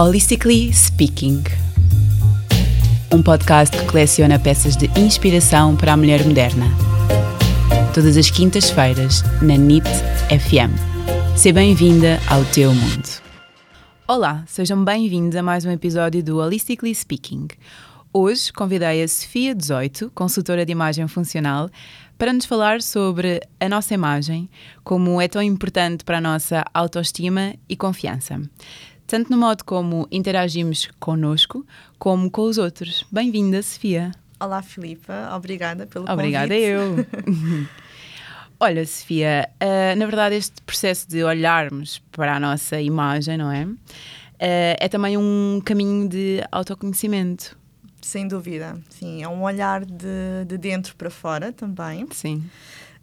Holistically Speaking. Um podcast que coleciona peças de inspiração para a mulher moderna. Todas as quintas-feiras, na NIT FM. Seja bem-vinda ao teu mundo. Olá, sejam bem-vindos a mais um episódio do Holistically Speaking. Hoje convidei a Sofia 18, consultora de imagem funcional, para nos falar sobre a nossa imagem, como é tão importante para a nossa autoestima e confiança tanto no modo como interagimos connosco, como com os outros. Bem-vinda, Sofia. Olá, Filipa. Obrigada pelo Obrigada convite. eu. Olha, Sofia, uh, na verdade este processo de olharmos para a nossa imagem, não é? Uh, é também um caminho de autoconhecimento. Sem dúvida, sim. É um olhar de, de dentro para fora também. Sim.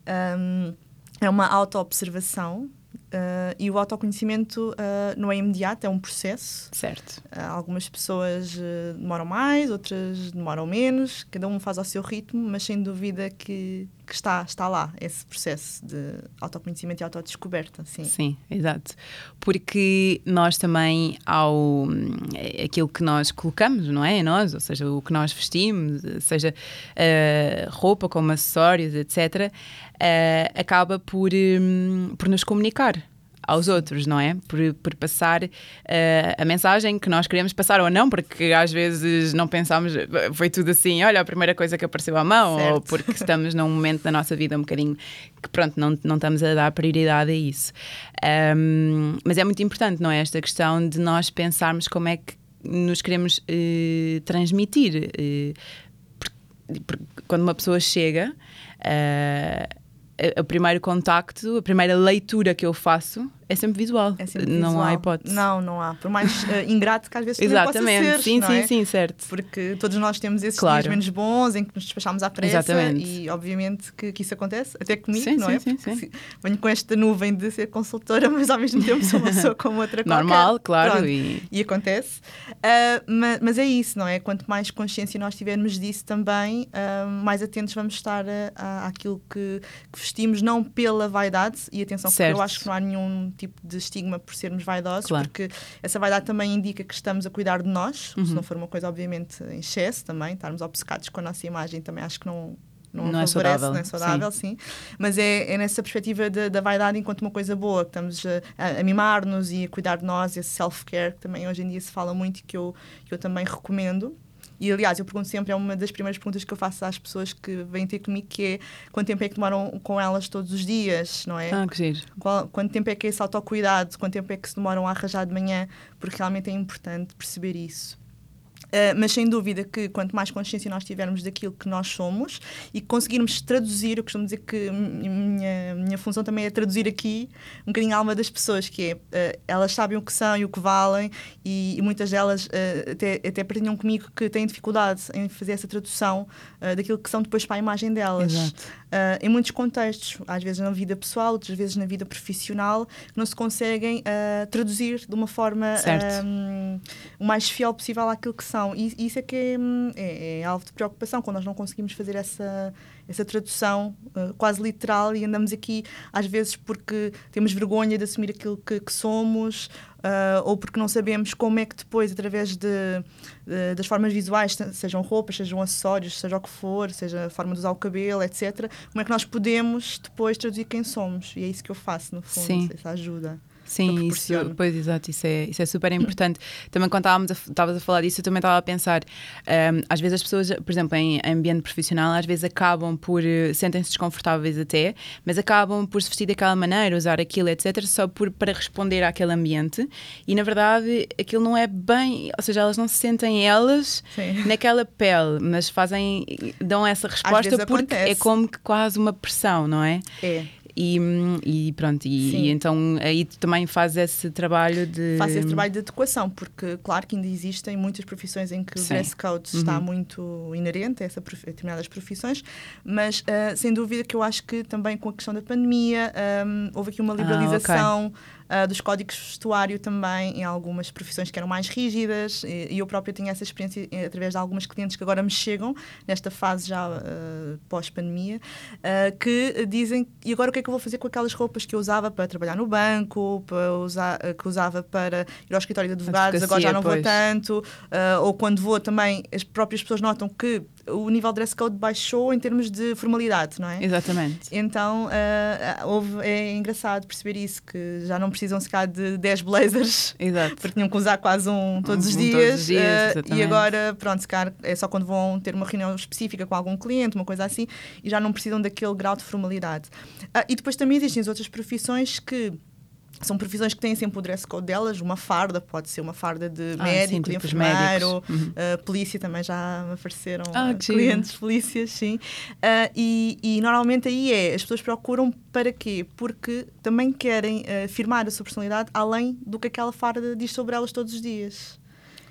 Um, é uma auto-observação Uh, e o autoconhecimento uh, não é imediato, é um processo. Certo. Uh, algumas pessoas demoram mais, outras demoram menos, cada um faz ao seu ritmo, mas sem dúvida que, que está, está lá esse processo de autoconhecimento e autodescoberta. Sim. sim, exato. Porque nós também, ao aquilo que nós colocamos, não é? Nós, ou seja, o que nós vestimos, seja roupa como acessórios, etc., acaba por, um, por nos comunicar aos outros, não é? Por, por passar uh, a mensagem que nós queremos passar ou não, porque às vezes não pensamos, foi tudo assim, olha, a primeira coisa que apareceu à mão, certo. ou porque estamos num momento da nossa vida um bocadinho que, pronto, não, não estamos a dar prioridade a isso. Um, mas é muito importante, não é? Esta questão de nós pensarmos como é que nos queremos uh, transmitir. Uh, porque, porque quando uma pessoa chega. Uh, o primeiro contacto, a primeira leitura que eu faço é sempre visual. É sempre não visual. há hipótese. Não, não há. Por mais uh, ingrato que às vezes Exatamente. possa ser. Sim, sim, é? sim, certo. Porque todos nós temos esses claro. dias menos bons em que nos despachamos à pressa Exatamente. e obviamente que, que, isso acontece, até comigo, sim, não sim, é? Sim, Porque sim. venho com esta nuvem de ser consultora, mas ao mesmo tempo sou uma pessoa como outra Normal, qualquer. claro. Pronto. E... e... acontece. Uh, mas, mas, é isso, não é? Quanto mais consciência nós tivermos disso também, uh, mais atentos vamos estar a, a, àquilo que, que vestimos, não pela vaidade, e atenção, porque certo. eu acho que não há nenhum tipo de estigma por sermos vaidosos, claro. porque essa vaidade também indica que estamos a cuidar de nós, uhum. se não for uma coisa, obviamente, em excesso também, estarmos obcecados com a nossa imagem, também acho que não. Não, não favorece, é saudável, não é saudável sim. sim. Mas é, é nessa perspectiva da, da vaidade enquanto uma coisa boa, que estamos a, a mimar-nos e a cuidar de nós, esse self-care que também hoje em dia se fala muito e que eu, que eu também recomendo. E aliás, eu pergunto sempre, é uma das primeiras perguntas que eu faço às pessoas que vêm ter comigo, que é quanto tempo é que demoram com elas todos os dias, não é? Ah, que giro. Qual, quanto tempo é que é esse autocuidado, quanto tempo é que se demoram a arranjar de manhã, porque realmente é importante perceber isso. Uh, mas sem dúvida que quanto mais consciência nós tivermos daquilo que nós somos e conseguirmos traduzir, eu costumo dizer que minha, minha função também é traduzir aqui um bocadinho a alma das pessoas, que é, uh, elas sabem o que são e o que valem e, e muitas delas uh, até, até partilham comigo que têm dificuldade em fazer essa tradução daquilo que são depois para a imagem delas. Em muitos contextos, às vezes na vida pessoal, outras vezes na vida profissional, não se conseguem traduzir de uma forma um, o mais fiel possível àquilo que são. E isso é que é, é, é, alvo de preocupação, quando nós não conseguimos fazer essa, essa tradução uh, quase literal e andamos aqui, às vezes, porque temos vergonha de assumir aquilo que, que somos. Uh, ou porque não sabemos como é que depois, através de, de, das formas visuais, sejam roupas, sejam acessórios, seja o que for, seja a forma de usar o cabelo, etc., como é que nós podemos depois traduzir quem somos. E é isso que eu faço, no fundo, Sim. essa ajuda. Sim, isso, pois exato, isso é, isso é super importante. Também quando estávamos a, estavas a falar disso, eu também estava a pensar, um, às vezes as pessoas, por exemplo, em ambiente profissional, às vezes acabam por, sentem-se desconfortáveis até, mas acabam por se vestir daquela maneira, usar aquilo, etc., só por, para responder àquele ambiente e na verdade aquilo não é bem, ou seja, elas não se sentem elas Sim. naquela pele, mas fazem, dão essa resposta porque acontece. é como que quase uma pressão, não é? É. E, e, pronto, e, e, então aí tu também fazes esse trabalho de. Faço esse trabalho de adequação, porque claro que ainda existem muitas profissões em que Sim. o dress code Uhum. está muito inerente a, essa, a determinadas profissões, mas uh, sem dúvida que eu acho que também com a questão da pandemia um, houve aqui uma liberalização. Ah, uh, dos códigos de vestuário também, em algumas profissões que eram mais rígidas, e, e eu própria tinha essa experiência eh, através de algumas clientes que agora me chegam, nesta fase já uh, pós-pandemia, uh, que dizem, e agora o que é que eu vou fazer com aquelas roupas que eu usava para trabalhar no banco, para usar, que usava para ir ao escritório de advogados, agora já não pois. vou tanto, ou quando vou também, as próprias pessoas notam que o nível de dress code baixou em termos de formalidade, não é? Exatamente. Então, uh, houve, é engraçado perceber isso, que já não precisam secar de 10 blazers, Exato. porque tinham que usar quase um todos, um, os, dias, todos os dias. Uh, e agora, pronto, se calhar é só quando vão ter uma reunião específica com algum cliente, uma coisa assim, e já não precisam daquele grau de formalidade. Uh, e depois também existem as outras profissões que são profissões que têm sempre o dress code delas, uma farda, pode ser uma farda de ah, médico, sim, de enfermeiro, uhum. uh, polícia também já apareceram ah, clientes, sim. polícias, sim. Uh, e, e, normalmente aí é, as pessoas procuram para quê? Porque também querem uh, firmar a sua personalidade além do que aquela farda diz sobre elas todos os dias.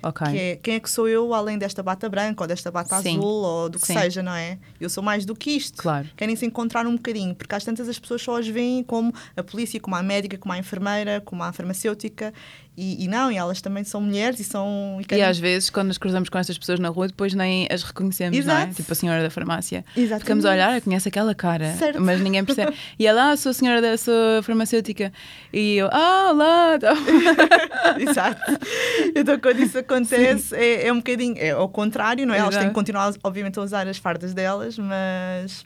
Okay. Que é, quem é que sou eu além desta bata branca ou desta bata Sim. azul ou do que Sim. seja, não é? Eu sou mais do que isto. Claro. Querem se encontrar um bocadinho, porque às tantas as pessoas só as veem como a polícia, como a médica, como a enfermeira, como a farmacêutica e, e, não, e elas também são mulheres e são. E, e às vezes, quando nos cruzamos com essas pessoas na rua, depois nem as reconhecemos, Exato. não é? Tipo a senhora da farmácia. Exatamente. Ficamos a olhar, conhece aquela cara, certo. mas ninguém percebe. E ela, ah, sou a senhora da sua farmacêutica. E eu, ah, olá! Então. Exato. Então, quando isso acontece, é, é, um bocadinho. É ao contrário, não é? Exato. Elas têm que continuar, obviamente, a usar as fardas delas, mas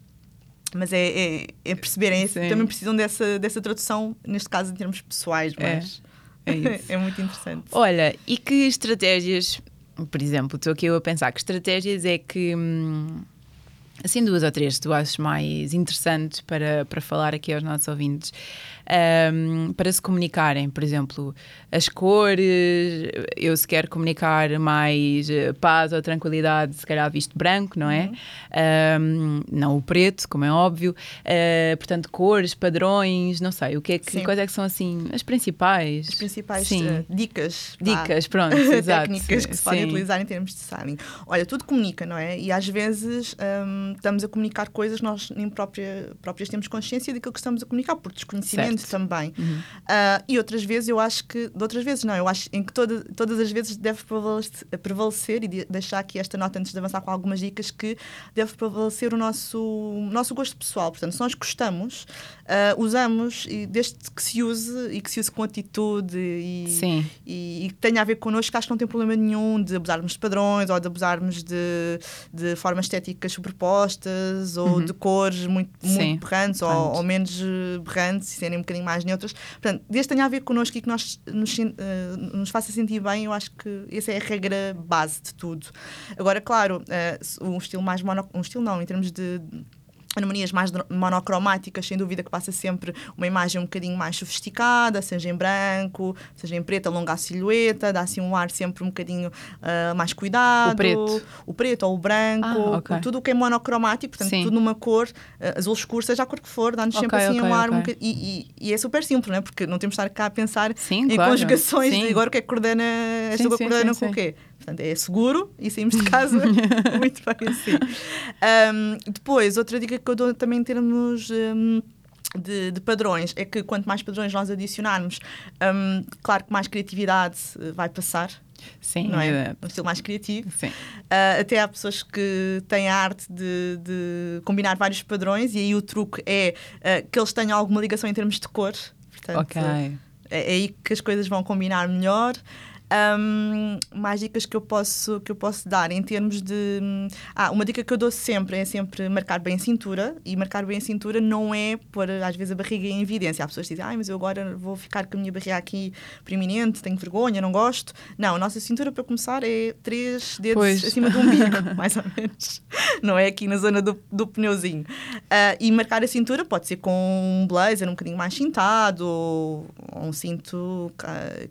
mas é, é, é perceberem, também precisam dessa, dessa tradução, neste caso em termos pessoais, é. mas é, isso. é muito interessante. Olha, e que estratégias, por exemplo, estou aqui eu a pensar, que estratégias é que. Hum, assim, duas ou três tu achas mais interessantes para, para falar aqui aos nossos ouvintes um, para se comunicarem. Por exemplo, as cores, eu se quero comunicar mais eh, paz ou tranquilidade, se calhar visto branco, não é? Uhum. Um, não o preto, como é óbvio. Uh, portanto, cores, padrões, não sei. O que é que, quais é que são assim as principais? As principais Sim. Uh, dicas. Dicas, pá. pronto, exato. Técnicas que se podem utilizar em termos de styling. Olha, tudo comunica, não é? E às vezes um, estamos a comunicar coisas que nós nem própria, próprias temos consciência daquilo que estamos a comunicar, por desconhecimento também. Uhum. Uh, e outras vezes eu acho que, de outras vezes não, eu acho em que toda, todas as vezes deve prevalecer, e de, deixar aqui esta nota antes de avançar com algumas dicas, que deve prevalecer o nosso, o nosso gosto pessoal. Portanto, se nós gostamos, uh, usamos, e desde que se use e que se use com atitude e, e, e, que tenha a ver connosco, acho que não tem problema nenhum de abusarmos de padrões ou de abusarmos de, de formas estéticas superpostas ou uhum. de cores muito, muito berrantes ou, ou, menos berrantes e serem bocadinho mais neutras. Portanto, desde que tenha a ver connosco e que nós nos, uh, nos faça sentir bem, eu acho que essa é a regra base de tudo. Agora, claro, uh, um estilo mais mono, um estilo não, em termos de harmonias mais monocromáticas, sem dúvida que passa sempre uma imagem um bocadinho mais sofisticada, seja em branco, seja em preto, alonga a silhueta, dá assim um ar sempre um bocadinho uh, mais cuidado. O preto. O preto ou o branco, ah, okay. tudo o que é monocromático, portanto, Sim. tudo numa cor, uh, azul escuro, seja a cor que for, dá-nos okay, sempre assim okay, um ar um bocadinho. E, e, e, é super simples, não é? Porque não temos de estar cá a pensar sim, em claro. conjugações sim. de agora o que é que coordena, esta sim, coordena com o quê? Portanto, é seguro e saímos de casa muito bem assim. Um, depois, outra dica que eu dou também em termos. Um, de, de, padrões é que quanto mais padrões nós adicionarmos, um, claro que mais criatividade eh, vai passar. Sim, não é? é. Um estilo mais criativo. Sim. Uh, até há pessoas que têm a arte de, de, combinar vários padrões e aí o truque é uh, que eles tenham alguma ligação em termos de cor. Portanto, ok. É, é aí que as coisas vão combinar melhor. Um, mais dicas que eu posso que eu posso dar em termos de ah, uma dica que eu dou sempre é sempre marcar bem a cintura e marcar bem a cintura não é pôr às vezes a barriga em evidência. Há pessoas que dizem ah, mas eu agora vou ficar com a minha barriga aqui preeminente tenho vergonha não gosto. Não a nossa cintura para começar é três dedos pois. acima do umbigo mais ou menos. Não é aqui na zona do, do pneuzinho. Uh, e marcar a cintura pode ser com um blazer um bocadinho mais cintado ou um cinto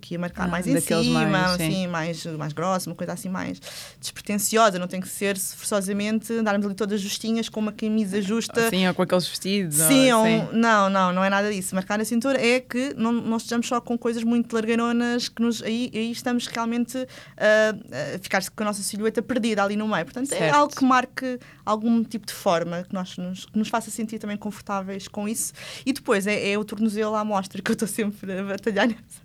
que ia marcar ah, mais em cima mínima, sim. assim, mais, mais grossa, uma coisa assim mais despretensiosa. Não tem que ser forçosamente andarmos ali todas justinhas com uma camisa justa. Sim, ou com aqueles vestidos. Sim, ou, um- não, não, não é nada disso. Marcar a cintura é que não, não estejamos só com coisas muito largueironas que nos, aí, aí estamos realmente a, a ficar com a nossa silhueta perdida ali no meio. Portanto, é Certo. algo que marque algum tipo de forma, que, nós nos, que nos faça sentir também confortáveis com isso. E depois é, é o tornozelo à mostra, que eu estou sempre a batalhar nessa,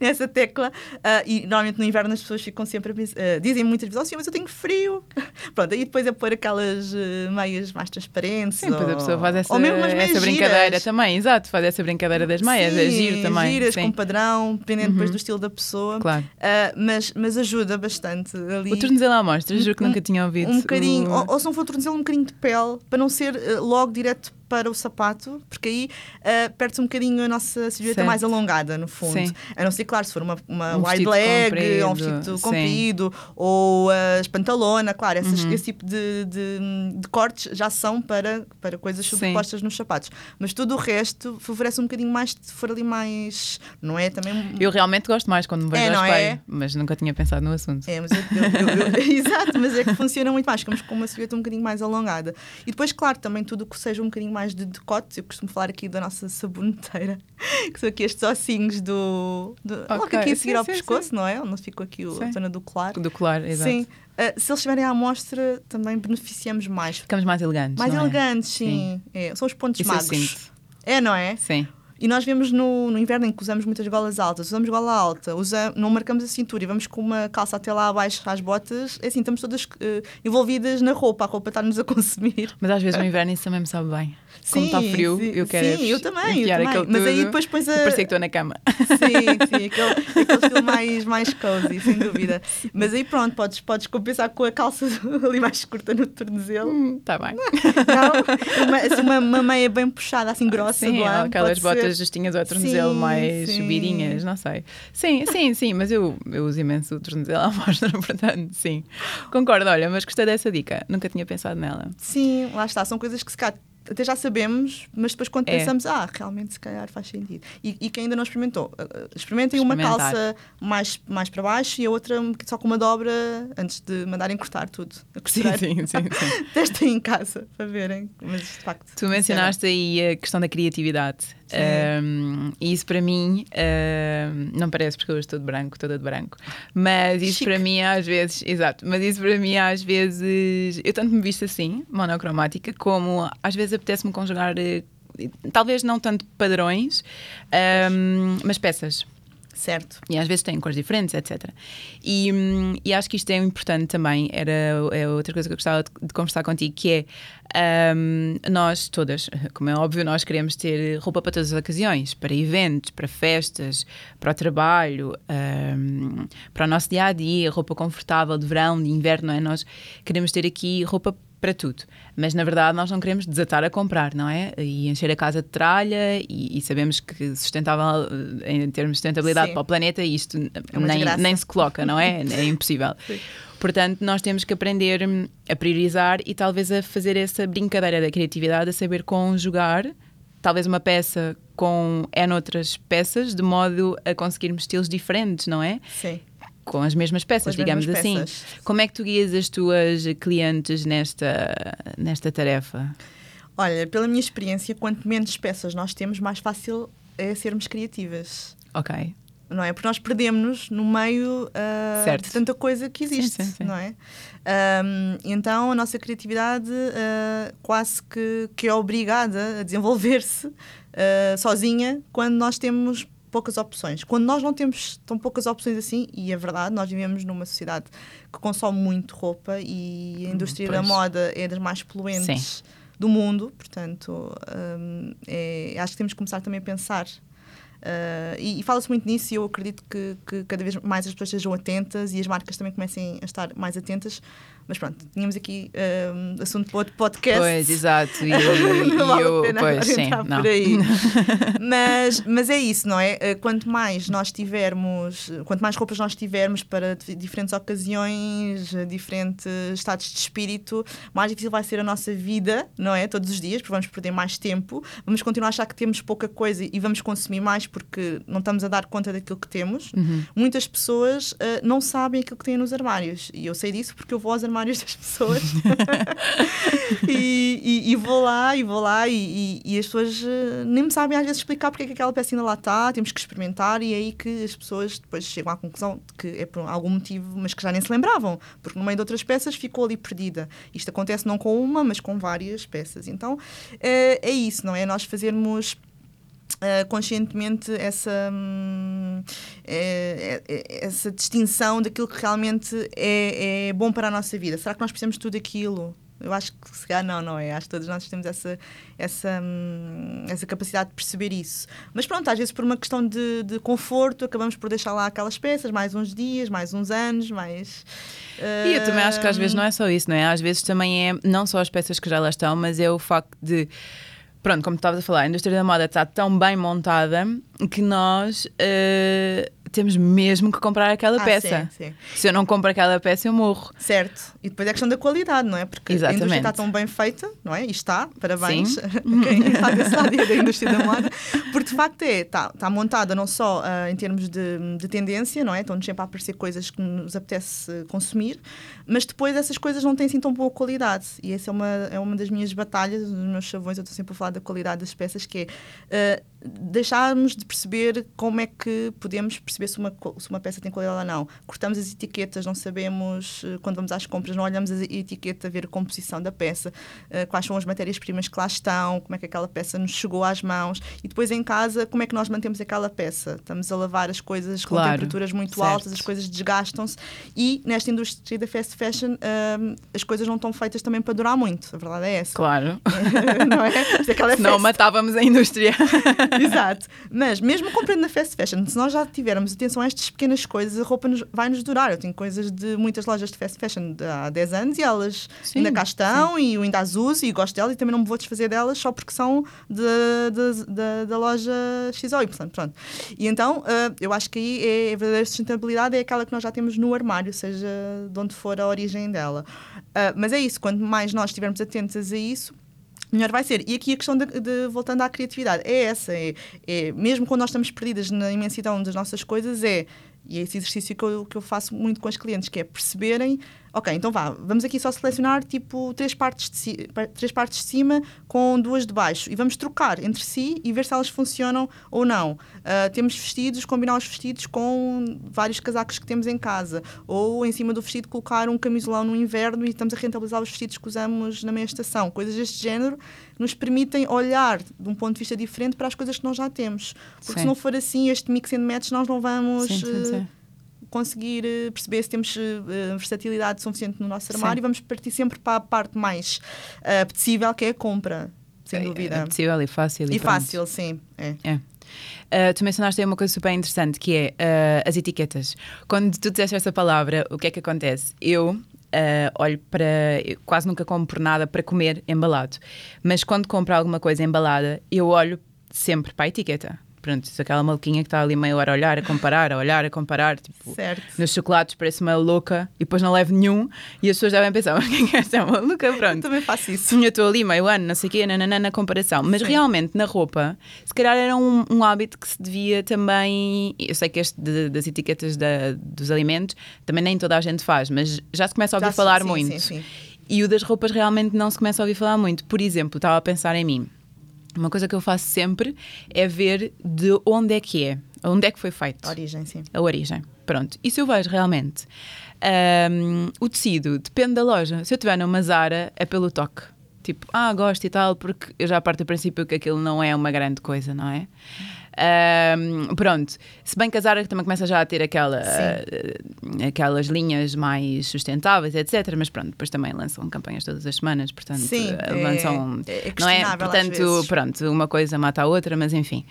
nessa tecla. Ah, e normalmente no inverno as pessoas ficam sempre a pensar, ah, dizem muitas vezes, oh, mas eu tenho frio. Pronto, aí depois é pôr aquelas eh, meias mais transparentes. Sim, depois a ou- pessoa faz essa, essa brincadeira giras. também, exato, faz essa brincadeira das meias, é Sim, giro também. giras sim. com padrão, dependendo depois Uhum. do estilo da pessoa. Claro. Ah, mas, mas ajuda bastante ali. O tornozelo à mostra, juro que Um- nunca tinha ouvido. um bocadinho, o- ou, ou se não for tornozelo, um bocadinho de pele, para não ser eh, logo direto para o sapato, porque aí ah, perde-se um bocadinho a nossa silhueta Certo. mais alongada, no fundo. Sim. A não ser, claro, se for uma, uma Um wide leg, ou um comprido, vestido sim. comprido, ou as pantalona, claro, essas- Uhum. esse tipo de, de, de cortes já são para, para coisas Sim. sobrepostas nos sapatos. Mas tudo o resto favorece um bocadinho mais se for ali mais. Não é também. Eu realmente gosto mais quando me vejo É, ao espelho, é? mas nunca tinha pensado no assunto. É, mas eu, eu- eu- exato, mas é que funciona muito mais. Ficamos com uma silhueta um bocadinho mais alongada. E depois, claro, também tudo o que seja um bocadinho mais de decote. Eu costumo falar aqui da nossa saboneteira, que são aqui estes ossinhos do. do logo Ok, aqui a seguir sim, ao sim, pescoço, não é? Onde ficou aqui o, Sim. a zona do colar. Do colar, exato. Sim. Ah, se eles estiverem à amostra, também beneficiamos mais. Ficamos mais elegantes. Mais é? elegantes, sim. É, são os pontos Isso magros. sinto. É, não é? Sim. E nós vemos no, no inverno em que usamos muitas golas altas, usamos gola alta, usa, não marcamos a cintura e vamos com uma calça até lá abaixo às botas, é assim, estamos todas eh, envolvidas na roupa, a roupa está-nos a consumir. Mas às vezes no inverno isso também me sabe bem. Como está frio, sim, eu quero Sim, eu também, eu também. Mas aí depois pões a... parecer que estou na cama. Sim, sim, aquele, aquele estilo mais, mais cozy, sem dúvida. Mas aí pronto, podes, podes compensar com a calça ali mais curta no tornozelo. Está Hum, bem. Não, uma, assim, uma, uma meia bem puxada, assim grossa, Sim, lado, aquelas pode ser. botas justinhas ao tornozelo Sim, mais sim. subidinhas, não sei. Sim, sim, sim, mas eu, eu uso imenso o tornozelo à mostra, portanto, sim. Concordo, olha, mas gostei dessa dica, nunca tinha pensado nela. Sim, lá está. São coisas que se calhar até já sabemos, mas depois quando É. pensamos, ah, realmente se calhar faz sentido. E, e quem ainda não experimentou, uh, uh, experimentem uma calça mais, mais para baixo e a outra só com uma dobra antes de mandarem cortar tudo. Sim, sim, sim. sim. Testem em casa para verem. Mas de facto. Tu mencionaste aí a questão da criatividade. Um, e isso para mim um, não parece porque eu estou de branco, toda de branco. Mas isso Chique. para mim às vezes, exato, mas isso para mim às vezes, eu tanto me visto assim, monocromática, como às vezes apetece-me conjugar, eh, talvez não tanto padrões, um, mas peças. Certo. E às vezes têm cores diferentes, etc. E, hum, e acho que isto é importante também. Era é outra coisa que eu gostava de, conversar contigo, que é hum, nós todas, como é óbvio, nós queremos ter roupa para todas as ocasiões, para eventos, para festas, para o trabalho, hum, para o nosso dia a dia, roupa confortável de verão, de inverno, é? Nós queremos ter aqui roupa para tudo. Mas na verdade nós não queremos desatar a comprar, não é? E encher a casa de tralha e, e sabemos que sustentável eh, em termos de sustentabilidade Sim. para o planeta isto É nem, nem se coloca, não é? É impossível. Sim. Portanto, nós temos que aprender hum, a priorizar e talvez a fazer essa brincadeira da criatividade, a saber conjugar talvez uma peça com N outras peças, de modo a conseguirmos estilos diferentes, não é? Sim. Com as mesmas peças, as digamos mesmas assim. peças. Como é que tu guias as tuas clientes nesta, nesta tarefa? Olha, pela minha experiência, quanto menos peças nós temos, mais fácil é sermos criativas. Ok. não é? Porque nós perdemos-nos no meio Certo. de tanta coisa que existe, Sim, sim, sim. não é? Ahm, então a nossa criatividade ah, quase que, que é obrigada a desenvolver-se ah, sozinha quando nós temos poucas opções. Quando nós não temos tão poucas opções assim, e é verdade, nós vivemos numa sociedade que consome muito roupa e a indústria da pois. moda é das mais poluentes do mundo, portanto, hum, é- acho que temos que começar também a pensar. Uh, e e fala-se muito nisso e eu acredito que, que cada vez mais as pessoas sejam atentas e as marcas também comecem a estar mais atentas. Mas pronto, tínhamos aqui um, assunto para outro podcast. Pois, exato. E, não vale eu, a pena pois, sim, não. por aí. mas, mas é isso, não é? Eh, Quanto mais nós tivermos, quanto mais roupas nós tivermos para di- diferentes ocasiões, eh, diferentes estados de espírito, mais difícil vai ser a nossa vida, não é? Todos os dias, porque vamos perder mais tempo, vamos continuar a achar que temos pouca coisa e vamos consumir mais porque não estamos a dar conta daquilo que temos. Uhum. Muitas pessoas eh, não sabem aquilo que têm nos armários. E eu sei disso porque eu vou aos armários das pessoas e, e- e vou lá, e vou lá, e, e- as pessoas eh, nem me sabem às vezes explicar porque é que aquela peça ainda lá está, temos que experimentar, e é aí que as pessoas depois chegam à conclusão de que é por algum motivo, mas que já nem se lembravam, porque no meio de outras peças ficou ali perdida. Isto acontece não com uma, mas com várias peças. Então eh, é isso, não é? Nós fazermos. Uh, conscientemente essa, hum, é- é- essa distinção daquilo que realmente é, é bom para a nossa vida. Será que nós precisamos de tudo aquilo? Eu acho que se calhar não, não é? Acho que todos nós temos essa, essa, hum, essa capacidade de perceber isso. Mas pronto, às vezes por uma questão de, de conforto, acabamos por deixar lá aquelas peças mais uns dias, mais uns anos, mais. E eu também acho que às vezes não é só isso, não é? Às vezes também é não só as peças que já lá estão, mas é o facto de. Pronto, como estavas a falar, a indústria da moda está tão bem montada que nós eh, temos mesmo que comprar aquela ah, peça. sim, sim. Se eu não compro aquela peça, eu morro. Certo. E depois é questão da qualidade, não é? Porque a Exatamente. indústria está tão bem feita, não é? E está, parabéns a quem está desse lado da indústria da moda, porque de facto é, está, está montada não só ah, em termos de, de tendência, não é? Estão-nos sempre a aparecer coisas que nos apetece consumir, mas depois essas coisas não têm assim tão boa qualidade. E essa é uma, é uma das minhas batalhas, dos meus chavões, eu estou sempre a falar da qualidade das peças, que é ah, deixarmos de perceber como é que podemos perceber se uma, se uma peça tem qualidade ou não. Cortamos as etiquetas, não sabemos, eh, quando vamos às compras, não olhamos a etiqueta, ver a composição da peça, eh, quais são as matérias-primas que lá estão, como é que aquela peça nos chegou às mãos e depois em casa, como é que nós mantemos aquela peça. Estamos a lavar as coisas com Claro, temperaturas muito certo. altas, as coisas desgastam-se e nesta indústria da fast fashion ahm, as coisas não estão feitas também para durar muito. A verdade é essa. Claro. não é? Fast. matávamos a indústria. Exato. Mas mesmo comprando na fast fashion, se nós já tivermos atenção a estas pequenas coisas, a roupa nos- vai nos durar. Eu tenho coisas de muitas lojas de fast fashion de há 10 anos e elas Sim, ainda cá estão e eu ainda as uso e gosto delas e também não me vou desfazer delas só porque são da loja X ou Y. Pronto. E então ah, eu acho que aí é a verdadeira sustentabilidade é aquela que nós já temos no armário, seja de onde for a origem dela. Ah, mas é isso, quanto mais nós estivermos atentas a isso, melhor vai ser. E aqui a questão de, de- voltando à criatividade, é essa. É, é- mesmo quando nós estamos perdidas na imensidão das nossas coisas, é. E é esse exercício que eu, que eu faço muito com as clientes, que é perceberem, ok, então vá, vamos aqui só selecionar tipo três partes de, ci- três partes de cima com duas de baixo e vamos trocar entre si e ver se elas funcionam ou não. Ah, temos vestidos, combinar os vestidos com vários casacos que temos em casa, ou em cima do vestido colocar um camisolão no inverno e estamos a rentabilizar os vestidos que usamos na meia estação. Coisas deste género nos permitem olhar de um ponto de vista diferente para as coisas que nós já temos. Porque Sim. se não for assim, este mix and match, nós não vamos Sim, sim, sim. Conseguir eh, perceber se temos eh, versatilidade suficiente no nosso Sim. armário e vamos partir sempre para a parte mais eh, apetecível, que é a compra, sem É- dúvida. É possível e fácil. e pronto. fácil, sim. É. É. Uh, tu mencionaste aí uma coisa super interessante que é uh, as etiquetas. Quando tu disseste essa palavra, o que é que acontece? Eu uh, olho para. quase nunca como por nada para comer embalado. Mas quando compro alguma coisa embalada, eu olho sempre para a etiqueta. Pronto, aquela maluquinha que está ali meia hora a olhar, a comparar, a olhar, a comparar, tipo, Certo. nos chocolates parece uma louca e depois não levo nenhum e as pessoas devem pensar, mas quem é esta maluca? Eu Pronto. também faço isso. Eu estou ali meio ano, não sei o quê, nananã, na comparação. Mas Sim. realmente, na roupa, se calhar era um, um hábito que se devia também. Eu sei que este de- das etiquetas da- dos alimentos também nem toda a gente faz, mas já se começa a ouvir Já falar sim, muito. sim, sim. E o das roupas realmente não se começa a ouvir falar muito. Por exemplo, estava a pensar em mim. Uma coisa que eu faço sempre é ver de onde é que é, onde é que foi feito Origem, sim. a origem. Pronto. E se eu vejo realmente ahm, o tecido, depende da loja. Se eu estiver numa Zara, é pelo toque. Tipo, ah, gosto e tal, porque eu já parto do princípio que aquilo não é uma grande coisa, não é? Ahm, pronto. Se bem que a Zara também começa já a ter aquela Sim. aquelas linhas mais sustentáveis, etc. Mas pronto, depois também lançam campanhas todas as semanas, portanto, Sim, uh, é- lançam. é não é? questionável às Portanto, pronto, uma coisa mata a outra, mas enfim.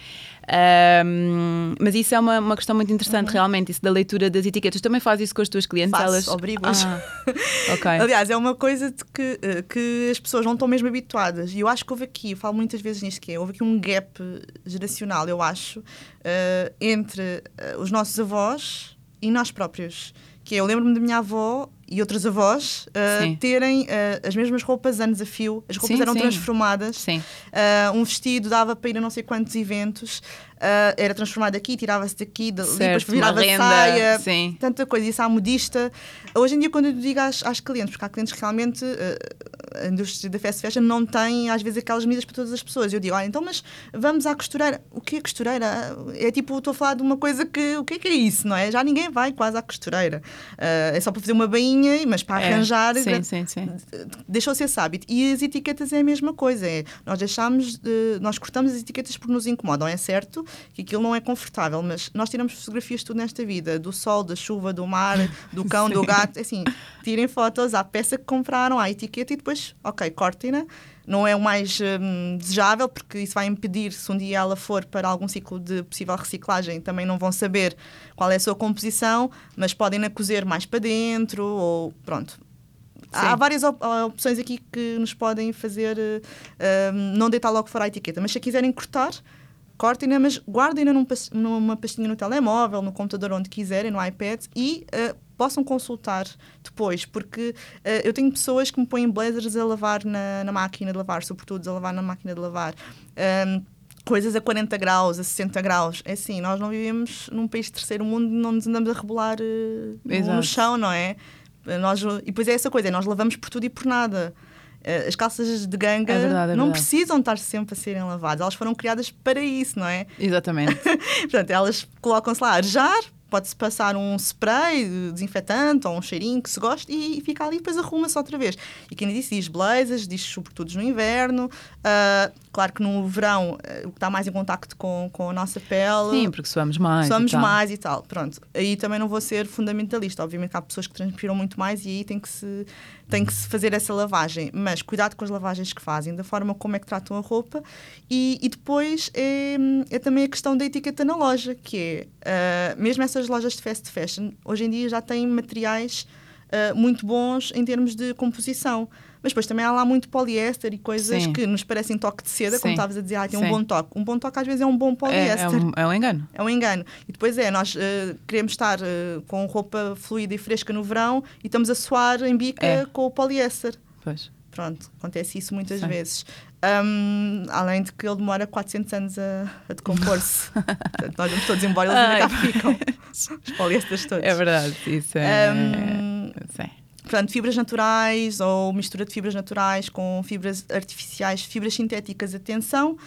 Ahm, mas isso é uma, uma questão muito interessante, realmente, isso da leitura das etiquetas. Tu também fazes isso com as tuas clientes? Faço, elas... obrigo-as. Ah, ok. Aliás, é uma coisa de que, eh, que as pessoas não estão mesmo habituadas. E eu acho que houve aqui, eu falo muitas vezes nisto, que é, houve aqui um gap geracional, eu acho, eh, entre eh, os nossos avós e nós próprios. Que é, eu lembro-me da minha avó e outras avós Sim. terem eh, as mesmas roupas anos a fio, as roupas Sim, eram sim. transformadas. Sim. Uh, um vestido dava para ir a não sei quantos eventos, uh, era transformado aqui, tirava-se daqui, dali, depois virava renda, saia, sim. tanta coisa. Isso à modista. Hoje em dia, quando eu digo às, às clientes, porque há clientes que realmente uh, a indústria da fast fashion não tem, às vezes, aquelas medidas para todas as pessoas. Eu digo, olha, então, mas vamos à costureira. O que é costureira? É tipo, estou a falar de uma coisa que. O que é que é isso, não é? Já ninguém vai quase à costureira. Uh, é só para fazer uma bainha, mas para É, arranjar. Sim, sim, sim. Deixou-se esse hábito. E as etiquetas é a mesma coisa. É, nós deixamos, de- nós cortamos as etiquetas porque nos incomodam. É certo que aquilo não é confortável, mas nós tiramos fotografias de tudo nesta vida: do sol, da chuva, do mar, do cão, do gato. É Assim, tirem fotos à peça que compraram, à etiqueta e depois, ok, cortem-na. Não é o mais hum, desejável, porque isso vai impedir, se um dia ela for para algum ciclo de possível reciclagem, também não vão saber qual é a sua composição, mas podem-na cozer mais para dentro, ou pronto, Há Sim. várias op- opções aqui que nos podem fazer eh, não deitar logo fora a etiqueta, mas se a quiserem cortar, cortem-na, mas guardem-na num numa pastinha no telemóvel, no computador, onde quiserem, no iPad e eh, possam consultar depois, porque eh, eu tenho pessoas que me põem blazers a lavar na, na máquina de lavar, sobretudo a lavar na máquina de lavar. Ahm, Coisas a 40 graus, a 60 graus. É assim, nós não vivemos num país de terceiro mundo, não nos andamos a rebolar eh, no- chão, não é? Nós, e depois é essa coisa, nós lavamos por tudo e por nada. Eh, As calças de ganga É verdade, é não verdade. precisam estar sempre a serem lavadas, elas foram criadas para isso, não é? Exatamente. Portanto, elas colocam-se lá a arejar, pode-se passar um spray de desinfetante ou um cheirinho que se goste e fica ali e depois arruma-se outra vez. E quem disse diz blazers, diz sobretudo no inverno. Ah, claro que no verão o que está mais em contacto com, com a nossa pele. Sim, porque suamos mais. e Somos tal. mais e tal. Pronto. Aí também não vou ser fundamentalista. Obviamente que há pessoas que transpiram muito mais e aí tem que se, tem que se fazer essa lavagem. Mas cuidado com as lavagens que fazem, da forma como é que tratam a roupa. E, e depois é, é também a questão da etiqueta na loja, que é, ah, mesmo essas lojas de fast fashion, hoje em dia já têm materiais ah, muito bons em termos de composição. Mas depois também há lá muito poliéster e coisas Sim. que nos parecem toque de seda, Sim. como estavas a dizer, ah, tem um Sim. bom toque. Um bom toque às vezes é um bom É, poliéster. é, um, é um engano. É um engano. E depois é, nós eh, queremos estar eh, com roupa fluida e fresca no verão e estamos a suar em bica É. com o poliéster. Pois. Pronto, acontece isso muitas Sim. vezes. Ahm, além de que ele demora 400 anos a, a decompor-se. Portanto, nós vamos todos embora e eles ainda cá ficam. Os poliésteres todos. É verdade. Isso é. Ahm, Sim. Portanto, fibras naturais ou mistura de fibras naturais com fibras artificiais, fibras sintéticas, atenção.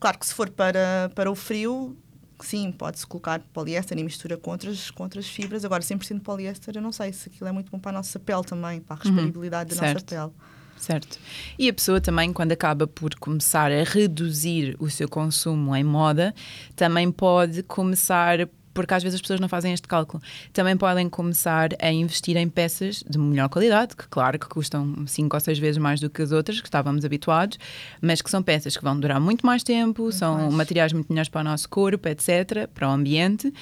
Claro que se for para, para o frio, sim, pode-se colocar poliéster e mistura com outras, com outras fibras. Agora, 100% poliéster, eu não sei se aquilo é muito bom para a nossa pele também, para a respirabilidade da nossa Uhum. certo. pele. Certo. E a pessoa também, quando acaba por começar a reduzir o seu consumo em moda, também pode começar. Porque às vezes as pessoas não fazem este cálculo. Também podem começar a investir em peças de melhor qualidade, que claro que custam 5 ou 6 vezes mais do que as outras, que estávamos habituados, mas que são peças que vão durar muito mais tempo, são mais. materiais muito melhores para o nosso corpo, etc., para o ambiente.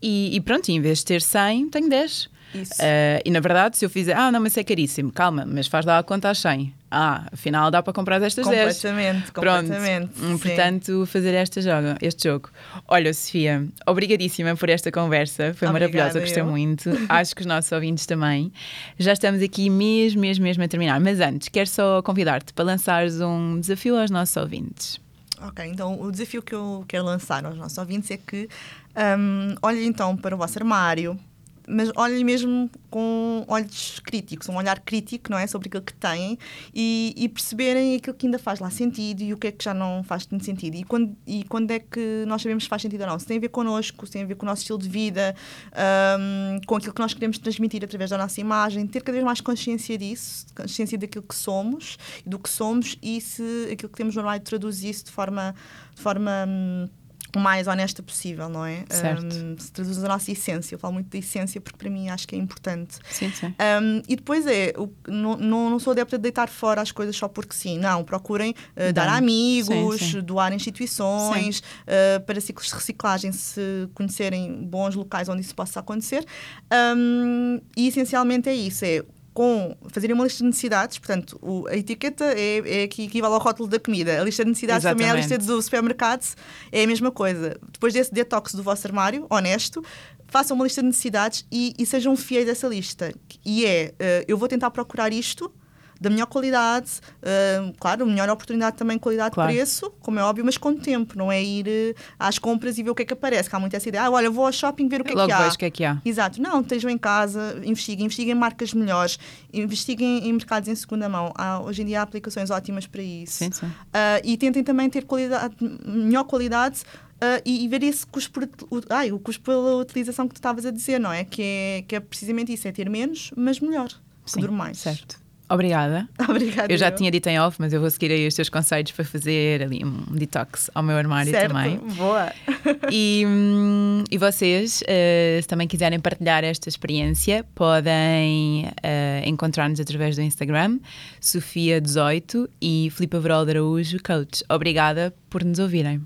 E, e pronto, em vez de ter 100, tenho 10. Isso. Uh, e na verdade, se eu fizer, ah, não, mas é caríssimo, calma, mas faz lá a conta às 100. Ah, afinal dá para comprar estas 10. completamente, completamente. Hum, sim. Portanto, fazer este jogo, este jogo. Olha, Sofia, obrigadíssima por esta conversa. Foi Obrigada, maravilhosa, gostei eu. muito. Acho que os nossos ouvintes também. Já estamos aqui mesmo, mesmo, mesmo a terminar. Mas antes, quero só convidar-te para lançares um desafio aos nossos ouvintes. Ok, então o desafio que eu quero lançar aos nossos ouvintes é que hum, olhem então para o vosso armário, mas olhem mesmo com olhos críticos, um olhar crítico, não é? Sobre aquilo que têm e, e perceberem aquilo que ainda faz lá sentido e o que é que já não faz tanto sentido. E quando, e quando é que nós sabemos se faz sentido ou não? Se tem a ver connosco, se tem a ver com o nosso estilo de vida, hum, com aquilo que nós queremos transmitir através da nossa imagem, ter cada vez mais consciência disso, consciência daquilo que somos do que somos e se aquilo que temos no armário traduz isso de forma, de forma hum, o mais honesta possível, não é? Certo. Um, se traduz a nossa essência. Eu falo muito da essência porque para mim acho que é importante. Sim, sim. Um, e depois é, o, não, não, não sou adepta de deitar fora as coisas só porque sim. Não, procurem uh, dar a amigos, Sim, sim. doar instituições, uh, para ciclos de reciclagem, se conhecerem bons locais onde isso possa acontecer. Um, e essencialmente é isso: é com fazerem uma lista de necessidades, portanto, o- a etiqueta é, é que equivale ao rótulo da comida. A lista de necessidades também é a lista Exatamente. do supermercado, é a mesma coisa. Depois desse detox do vosso armário, honesto, façam uma lista de necessidades e, e sejam fiéis a essa lista. E é, eh, eu vou tentar procurar isto da melhor qualidade, eh, claro, melhor oportunidade também, Claro. qualidade-preço, como é óbvio, mas com tempo, não é ir eh, às compras e ver o que é que aparece, que há muita essa ideia, ah, olha, vou ao shopping ver o que é Logo que há. vejo o que é que há. Exato, não, estejam em casa, investiguem, investiguem em marcas melhores, investiguem em mercados em segunda mão. Há, hoje em dia há aplicações ótimas para isso. Sim, sim. Ah, e tentem também ter qualidade, melhor qualidade ah, e, e ver esse custo por, ut- ai, o custo pela utilização que tu estavas a dizer, não é? Que, é? que é precisamente isso, é ter menos, mas melhor, que Sim, dure mais. Certo. Obrigada. Obrigada. Eu já eu. tinha dito em off, mas eu vou seguir aí os teus conselhos para fazer ali um detox ao meu armário certo? também. Boa. E, hum, e vocês, eh, se também quiserem partilhar esta experiência, podem eh, encontrar-nos através do Instagram, Sofia18 e Filipe Averol de Araújo, coach. Obrigada por nos ouvirem.